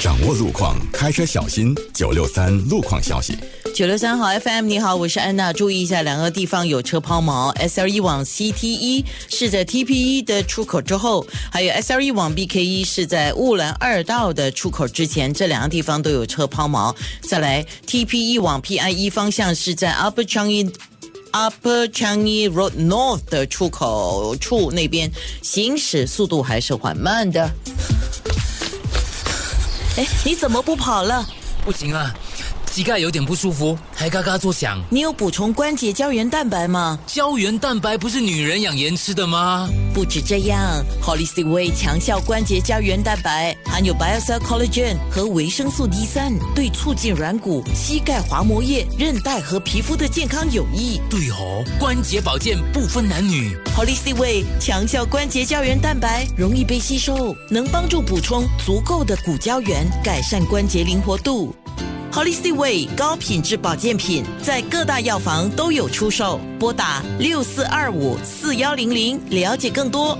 掌握路况，开车小心。九六三路况消息。九六三号 FM，你好，我是安娜。注意一下，两个地方有车抛锚。S L E 往 C T E 是在 T P E 的出口之后，还有 S L E 往 B K E 是在雾兰二道的出口之前，这两个地方都有车抛锚。再来 T P E 往 P I E 方向是在 Upper Changi Upper Changi Road North 的出口处那边，行驶速度还是缓慢的。你怎么不跑了？不行啊，膝盖有点不舒服，还嘎嘎作响。你有补充关节胶原蛋白吗？胶原蛋白不是女人养颜吃的吗？不止这样，Holistic Way 强效关节胶原蛋白含有 Biocell Collagen 和维生素 D 三，对促进软骨、膝盖滑膜液、韧带和皮肤的健康有益。对哦，关节保健不分男女。Holistic Way 强效关节胶原蛋白，容易被吸收，能帮助补充足够的骨胶原，改善关节灵活度。Holistic Way 高品质保健品在各大药房都有出售，拨打六四二五四幺零零了解更多。